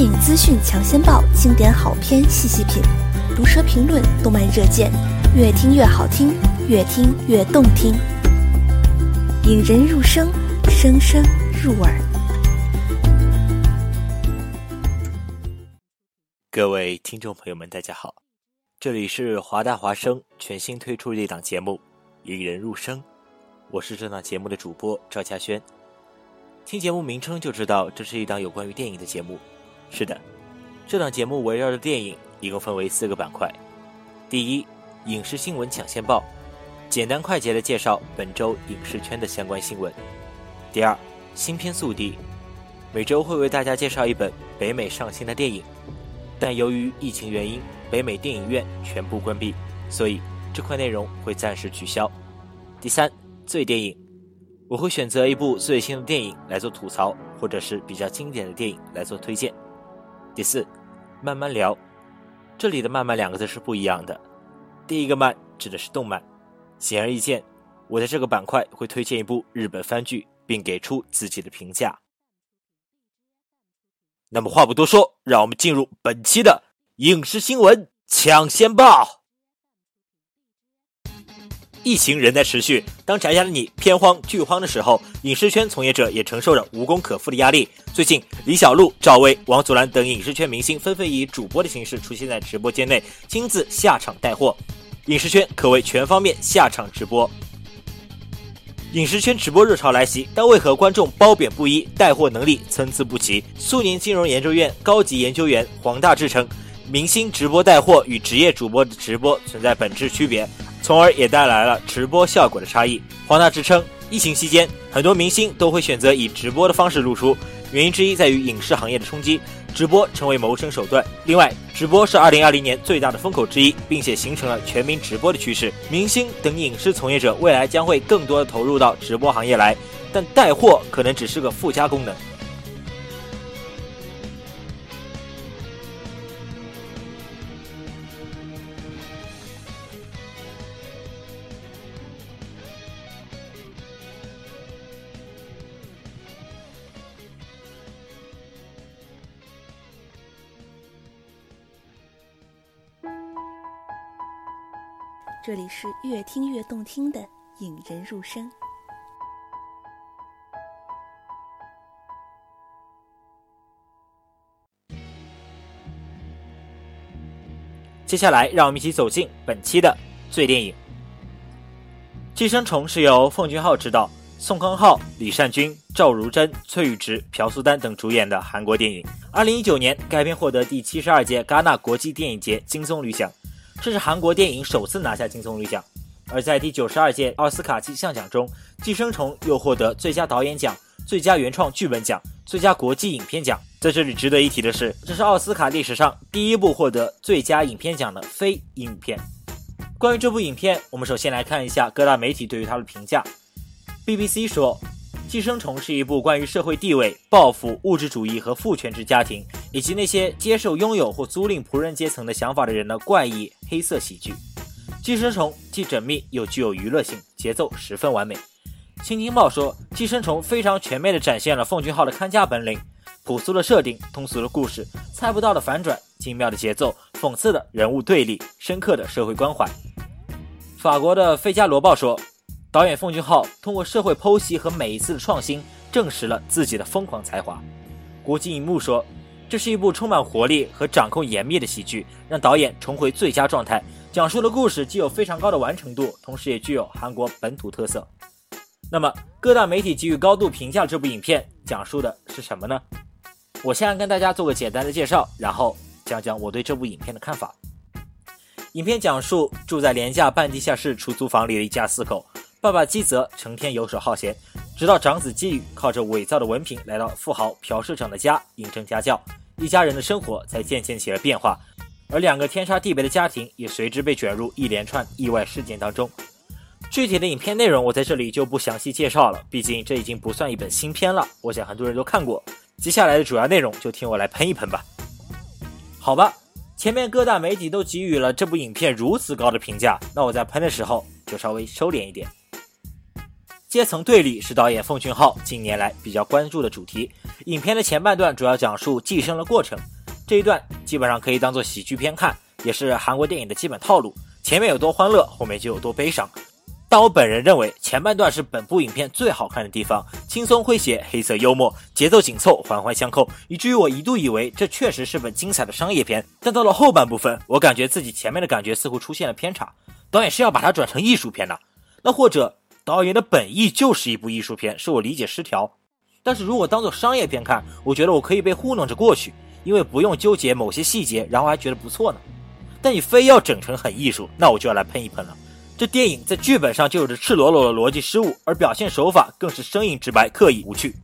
电影资讯抢先报，经典好片细细品，毒舌评论，动漫热荐，越听越好听，越听越动听，引人入声，声声入耳。各位听众朋友们，大家好，这里是华大华生全新推出的一档节目《引人入声》，我是这档节目的主播赵嘉轩。听节目名称就知道，这是一档有关于电影的节目。是的，这档节目围绕着电影，一共分为四个板块。第一，影视新闻抢先报，简单快捷的介绍本周影视圈的相关新闻。第二，新片速递，每周会为大家介绍一本北美上新的电影，但由于疫情原因，北美电影院全部关闭，所以这块内容会暂时取消。第三，最电影，我会选择一部最新的电影来做吐槽，或者是比较经典的电影来做推荐。第四，慢慢聊。这里的“慢慢”两个字是不一样的。第一个“慢”指的是动漫。显而易见，我在这个板块会推荐一部日本番剧，并给出自己的评价。那么话不多说，让我们进入本期的影视新闻抢先报。疫情仍在持续，当宅家的你偏荒剧荒的时候，影视圈从业者也承受着无功可负的压力。最近，李小璐、赵薇、王祖蓝等影视圈明星纷纷以主播的形式出现在直播间内，亲自下场带货，影视圈可谓全方面下场直播。影视圈直播热潮来袭，但为何观众褒贬不一，带货能力参差不齐？苏宁金融研究院高级研究员黄大志称，明星直播带货与职业主播的直播存在本质区别。从而也带来了直播效果的差异。黄大志称，疫情期间，很多明星都会选择以直播的方式露出，原因之一在于影视行业的冲击，直播成为谋生手段。另外，直播是2020年最大的风口之一，并且形成了全民直播的趋势。明星等影视从业者未来将会更多的投入到直播行业来，但带货可能只是个附加功能。是越听越动听的引人入声。接下来，让我们一起走进本期的最电影《寄生虫》，是由奉俊昊执导，宋康昊、李善均、赵如珍、崔宇植、朴素丹等主演的韩国电影。二零一九年，该片获得第七十二届戛纳国际电影节金棕榈奖。这是韩国电影首次拿下金棕榈奖，而在第九十二届奥斯卡金像奖中，《寄生虫》又获得最佳导演奖、最佳原创剧本奖、最佳国际影片奖。在这里值得一提的是，这是奥斯卡历史上第一部获得最佳影片奖的非英语片。关于这部影片，我们首先来看一下各大媒体对于它的评价。BBC 说。《寄生虫》是一部关于社会地位、报复、物质主义和父权制家庭，以及那些接受拥有或租赁仆人阶层的想法的人的怪异黑色喜剧。《寄生虫》既缜密又具有娱乐性，节奏十分完美。《新京报》说，《寄生虫》非常全面地展现了奉俊昊的看家本领：朴素的设定、通俗的故事、猜不到的反转、精妙的节奏、讽刺的人物对立、深刻的社会关怀。法国的《费加罗报》说。导演奉俊昊通过社会剖析和每一次的创新，证实了自己的疯狂才华。国际影幕说，这是一部充满活力和掌控严密的喜剧，让导演重回最佳状态。讲述的故事既有非常高的完成度，同时也具有韩国本土特色。那么，各大媒体给予高度评价这部影片，讲述的是什么呢？我先来跟大家做个简单的介绍，然后讲讲我对这部影片的看法。影片讲述住在廉价半地下室出租房里的一家四口。爸爸基泽成天游手好闲，直到长子基宇靠着伪造的文凭来到富豪朴社长的家应征家教。一家人的生活才渐渐起了变化，而两个天差地别的家庭也随之被卷入一连串意外事件当中。具体的影片内容我在这里就不详细介绍了，毕竟这已经不算一本新片了，我想很多人都看过。接下来的主要内容就听我来喷一喷吧。好吧，前面各大媒体都给予了这部影片如此高的评价，那我在喷的时候就稍微收敛一点。阶层对立是导演奉俊昊近年来比较关注的主题。影片的前半段主要讲述寄生的过程，这一段基本上可以当做喜剧片看，也是韩国电影的基本套路。前面有多欢乐，后面就有多悲伤。但我本人认为前半段是本部影片最好看的地方，轻松诙谐，黑色幽默，节奏紧凑，环环相扣，以至于我一度以为这确实是本精彩的商业片。但到了后半部分，我感觉自己前面的感觉似乎出现了偏差。导演是要把它转成艺术片的，那或者导演的本意就是一部艺术片，是我理解失调。但是如果当做商业片看，我觉得我可以被糊弄着过去，因为不用纠结某些细节，然后还觉得不错呢。但你非要整成很艺术，那我就要来喷一喷了。这电影在剧本上就有着赤裸裸的逻辑失误，而表现手法更是生硬直白、刻意无趣。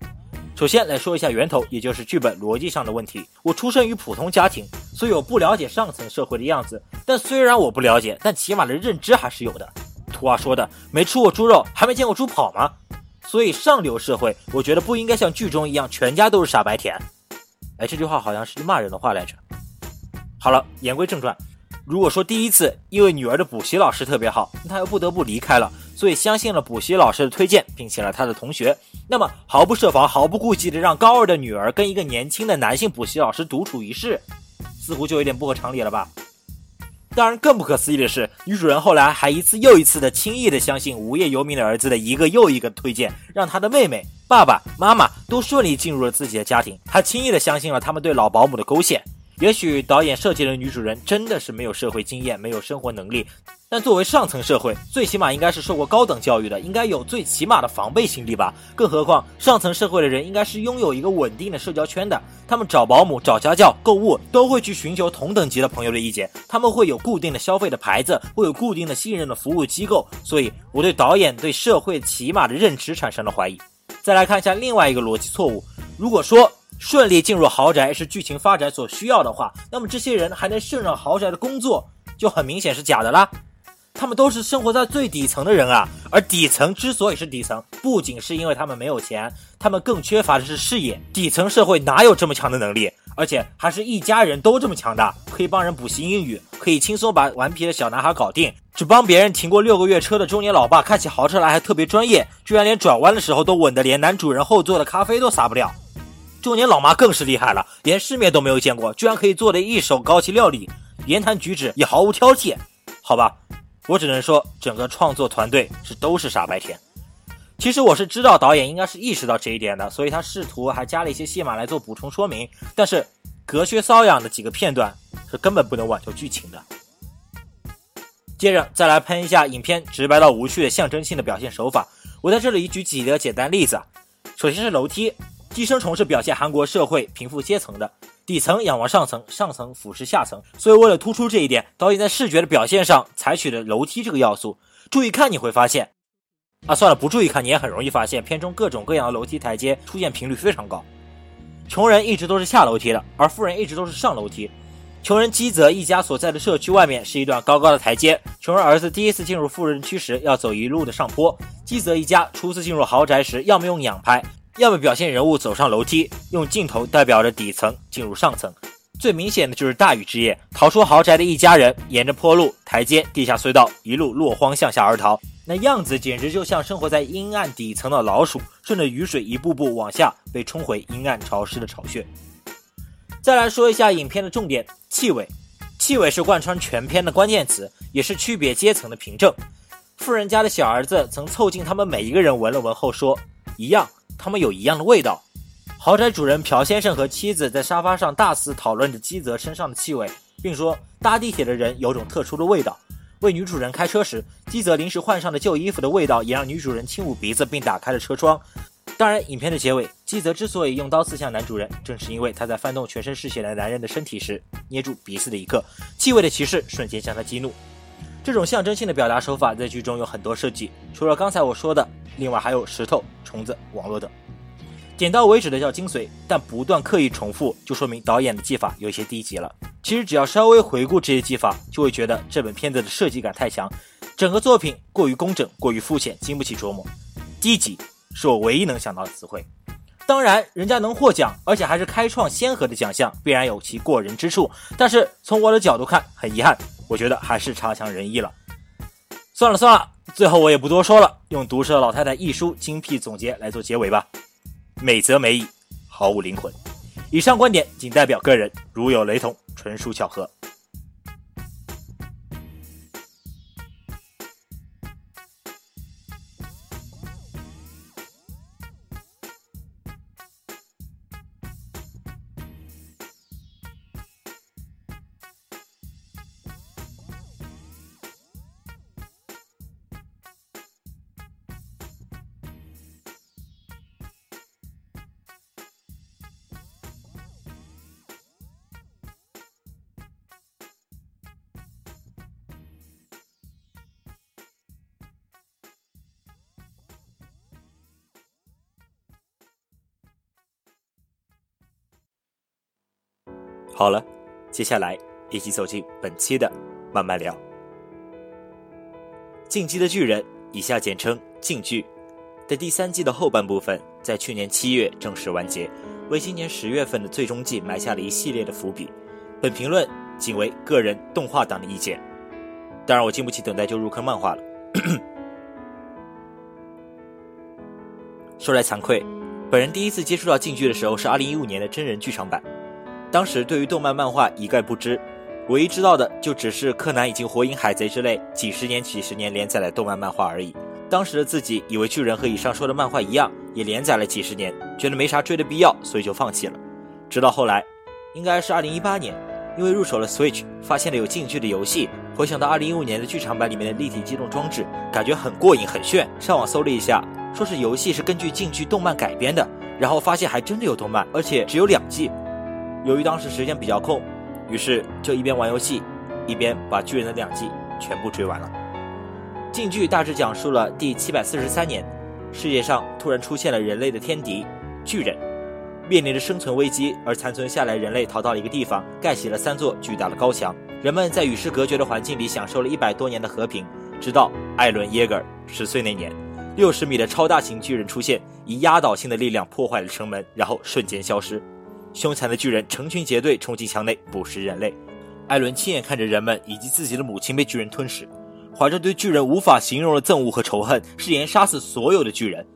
首先来说一下源头，也就是剧本逻辑上的问题。我出生于普通家庭，所以我不了解上层社会的样子。但虽然我不了解，但起码的认知还是有的。图话说的，没吃过猪肉，还没见过猪跑吗？所以上流社会，我觉得不应该像剧中一样，全家都是傻白甜。哎，这句话好像是骂人的话来着。好了，言归正传。如果说第一次因为女儿的补习老师特别好，他又不得不离开了，所以相信了补习老师的推荐，并请了他的同学，那么毫不设防、毫不顾忌的让高二的女儿跟一个年轻的男性补习老师独处一室，似乎就有点不合常理了吧？当然，更不可思议的是，女主人后来还一次又一次的轻易的相信无业游民的儿子的一个又一个推荐，让她的妹妹、爸爸妈妈都顺利进入了自己的家庭，她轻易的相信了他们对老保姆的勾线。也许导演设计的女主人真的是没有社会经验、没有生活能力，但作为上层社会，最起码应该是受过高等教育的，应该有最起码的防备心理吧。更何况上层社会的人应该是拥有一个稳定的社交圈的，他们找保姆、找家教、购物都会去寻求同等级的朋友的意见，他们会有固定的消费的牌子，会有固定的信任的服务机构。所以，我对导演对社会起码的认知产生了怀疑。再来看一下另外一个逻辑错误，如果说。顺利进入豪宅是剧情发展所需要的话，那么这些人还能胜任豪宅的工作，就很明显是假的啦。他们都是生活在最底层的人啊，而底层之所以是底层，不仅是因为他们没有钱，他们更缺乏的是事业。底层社会哪有这么强的能力？而且还是一家人都这么强大，可以帮人补习英语，可以轻松把顽皮的小男孩搞定。只帮别人停过六个月车的中年老爸，开起豪车来还特别专业，居然连转弯的时候都稳得连男主人后座的咖啡都洒不了。中年老妈更是厉害了，连世面都没有见过，居然可以做的一手高级料理，言谈举止也毫无挑剔。好吧，我只能说整个创作团队是都是傻白甜。其实我是知道导演应该是意识到这一点的，所以他试图还加了一些戏码来做补充说明。但是隔靴搔痒的几个片段是根本不能挽救剧情的。接着再来喷一下影片直白到无趣的象征性的表现手法。我在这里举几个简单例子，首先是楼梯。寄生虫是表现韩国社会贫富阶层的，底层仰望上层，上层俯视下层。所以为了突出这一点，导演在视觉的表现上采取了楼梯这个要素。注意看你会发现，啊，算了，不注意看你也很容易发现，片中各种各样的楼梯台阶出现频率非常高。穷人一直都是下楼梯的，而富人一直都是上楼梯。穷人基泽一家所在的社区外面是一段高高的台阶，穷人儿子第一次进入富人区时要走一路的上坡。基泽一家初次进入豪宅时，要么用仰拍。要么表现人物走上楼梯，用镜头代表着底层进入上层。最明显的就是大禹之夜，逃出豪宅的一家人，沿着坡路、台阶、地下隧道一路落荒向下而逃，那样子简直就像生活在阴暗底层的老鼠，顺着雨水一步步往下被冲回阴暗潮湿的巢穴。再来说一下影片的重点，气味。气味是贯穿全片的关键词，也是区别阶层的凭证。富人家的小儿子曾凑近他们每一个人闻了闻后说：“一样。”他们有一样的味道。豪宅主人朴先生和妻子在沙发上大肆讨论着基泽身上的气味，并说搭地铁的人有种特殊的味道。为女主人开车时，基泽临时换上的旧衣服的味道也让女主人轻捂鼻子并打开了车窗。当然，影片的结尾，基泽之所以用刀刺向男主人，正是因为他在翻动全身是血的男人的身体时捏住鼻子的一刻，气味的歧视瞬间将他激怒。这种象征性的表达手法在剧中有很多设计，除了刚才我说的，另外还有石头、虫子、网络等。点到为止的叫精髓，但不断刻意重复，就说明导演的技法有些低级了。其实只要稍微回顾这些技法，就会觉得这本片子的设计感太强，整个作品过于工整、过于肤浅，经不起琢磨。低级是我唯一能想到的词汇。当然，人家能获奖，而且还是开创先河的奖项，必然有其过人之处。但是从我的角度看，很遗憾，我觉得还是差强人意了。算了算了，最后我也不多说了，用毒舌老太太一书精辟总结来做结尾吧。美则美矣，毫无灵魂。以上观点仅代表个人，如有雷同，纯属巧合。好了，接下来一起走进本期的慢慢聊。《进击的巨人》以下简称《进剧》的第三季的后半部分，在去年七月正式完结，为今年十月份的最终季埋下了一系列的伏笔。本评论仅为个人动画党的意见，当然我经不起等待就入坑漫画了。说来惭愧，本人第一次接触到《进剧》的时候是二零一五年的真人剧场版。当时对于动漫漫画一概不知，唯一知道的就只是柯南以及火影、海贼之类几十年、几十年连载的动漫漫画而已。当时的自己以为巨人和以上说的漫画一样，也连载了几十年，觉得没啥追的必要，所以就放弃了。直到后来，应该是二零一八年，因为入手了 Switch，发现了有近距离游戏，回想到二零一五年的剧场版里面的立体机动装置，感觉很过瘾、很炫。上网搜了一下，说是游戏是根据近距动漫改编的，然后发现还真的有动漫，而且只有两季。由于当时时间比较空，于是就一边玩游戏，一边把巨人的两季全部追完了。近剧大致讲述了第七百四十三年，世界上突然出现了人类的天敌巨人，面临着生存危机，而残存下来人类逃到了一个地方，盖起了三座巨大的高墙。人们在与世隔绝的环境里享受了一百多年的和平，直到艾伦耶格尔十岁那年，六十米的超大型巨人出现，以压倒性的力量破坏了城门，然后瞬间消失。凶残的巨人成群结队冲进墙内捕食人类，艾伦亲眼看着人们以及自己的母亲被巨人吞噬，怀着对巨人无法形容的憎恶和仇恨，誓言杀死所有的巨人。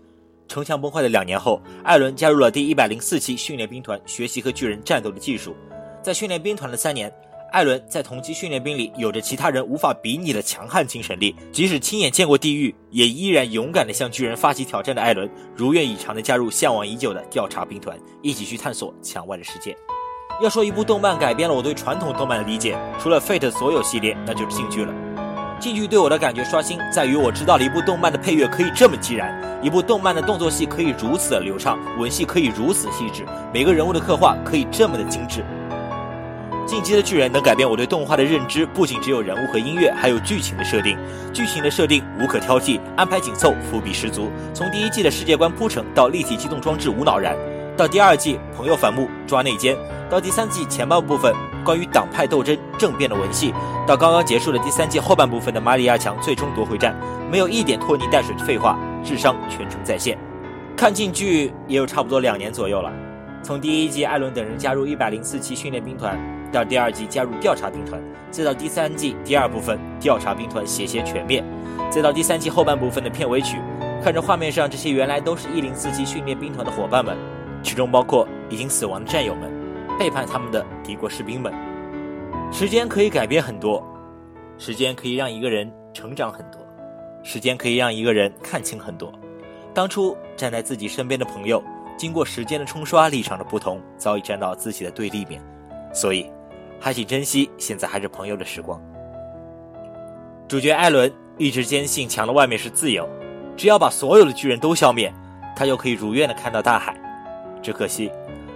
城墙崩坏的两年后，艾伦加入了第一百零四期训练兵团，学习和巨人战斗的技术。在训练兵团的三年。艾伦在同期训练兵里有着其他人无法比拟的强悍精神力，即使亲眼见过地狱，也依然勇敢地向巨人发起挑战的艾伦，如愿以偿地加入向往已久的调查兵团，一起去探索墙外的世界。要说一部动漫改变了我对传统动漫的理解，除了 Fate 所有系列，那就是进剧了。进剧对我的感觉刷新在于，我知道了一部动漫的配乐可以这么激燃，一部动漫的动作戏可以如此的流畅，吻戏可以如此细致，每个人物的刻画可以这么的精致。进击的巨人能改变我对动画的认知，不仅只有人物和音乐，还有剧情的设定。剧情的设定无可挑剔，安排紧凑，伏笔十足。从第一季的世界观铺陈到立体机动装置无脑燃，到第二季朋友反目抓内奸，到第三季前半部分关于党派斗争政变的文戏，到刚刚结束的第三季后半部分的马里亚强最终夺回战，没有一点拖泥带水的废话，智商全程在线。看进剧也有差不多两年左右了，从第一季艾伦等人加入一百零四期训练兵团。到第二季加入调查兵团，再到第三季第二部分调查兵团邪邪全灭，再到第三季后半部分的片尾曲，看着画面上这些原来都是一零四期训练兵团的伙伴们，其中包括已经死亡的战友们，背叛他们的敌国士兵们。时间可以改变很多，时间可以让一个人成长很多，时间可以让一个人看清很多。当初站在自己身边的朋友，经过时间的冲刷，立场的不同，早已站到自己的对立面，所以。还请珍惜现在还是朋友的时光。主角艾伦一直坚信墙的外面是自由，只要把所有的巨人都消灭，他就可以如愿的看到大海。只可惜，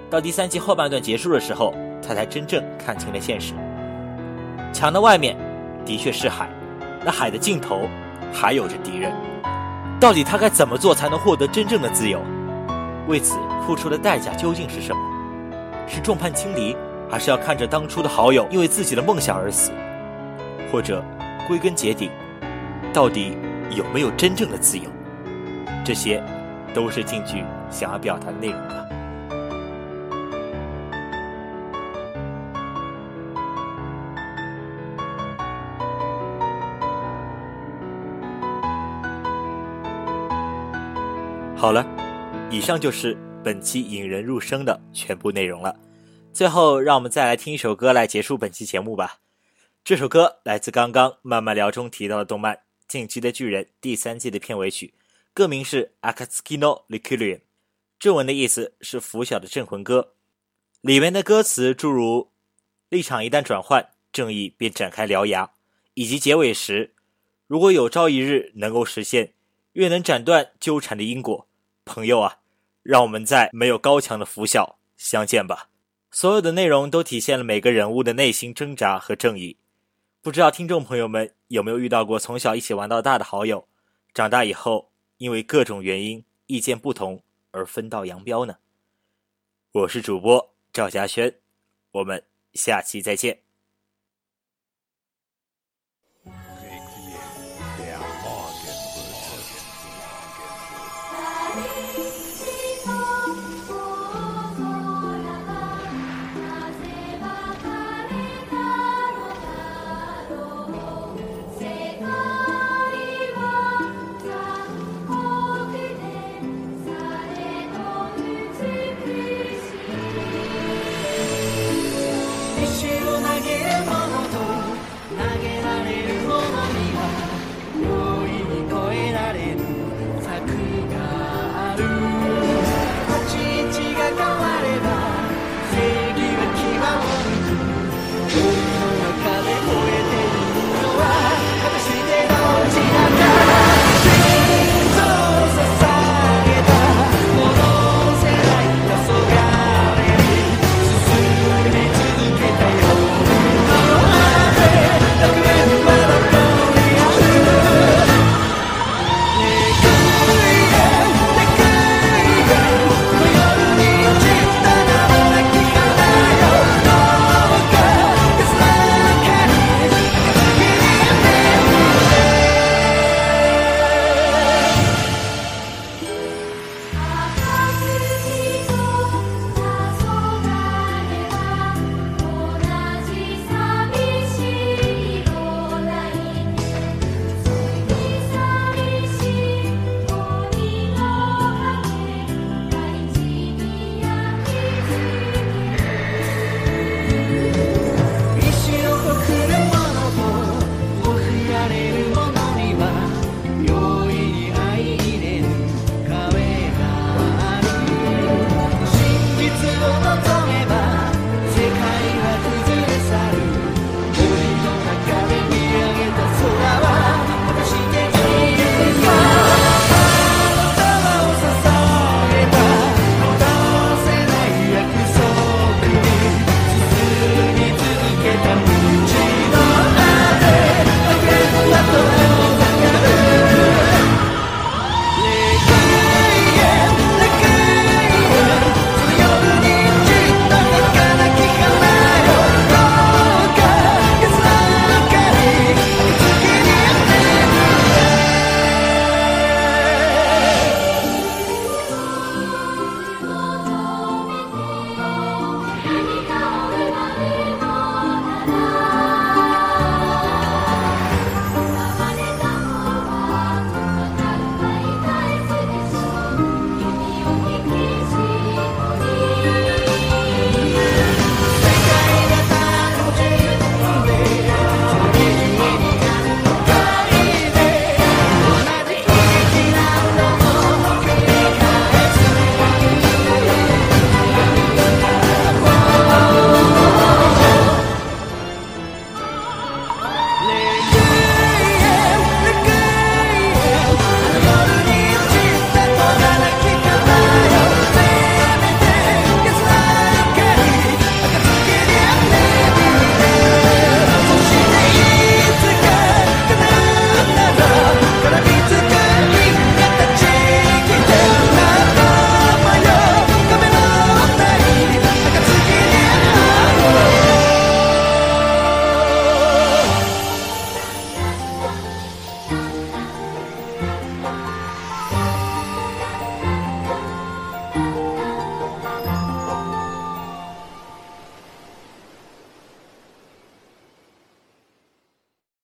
到第三季后半段结束的时候，他才真正看清了现实。墙的外面的确是海，那海的尽头还有着敌人。到底他该怎么做才能获得真正的自由？为此付出的代价究竟是什么？是众叛亲离，还是要看着当初的好友因为自己的梦想而死？或者，归根结底，到底有没有真正的自由？这些，都是京剧想要表达的内容吧。好了，以上就是本期引人入声的全部内容了。最后，让我们再来听一首歌来结束本期节目吧。这首歌来自刚刚慢慢聊中提到的动漫《进击的巨人》第三季的片尾曲，歌名是《Akatsuki no Requiem》，正文的意思是“拂晓的镇魂歌”。里面的歌词诸如“立场一旦转换，正义便展开獠牙”，以及结尾时“如果有朝一日能够实现，越能斩断纠缠的因果”。朋友啊，让我们在没有高墙的拂晓相见吧。所有的内容都体现了每个人物的内心挣扎和正义。不知道听众朋友们有没有遇到过从小一起玩到大的好友，长大以后因为各种原因意见不同而分道扬镳呢？我是主播赵嘉轩，我们下期再见。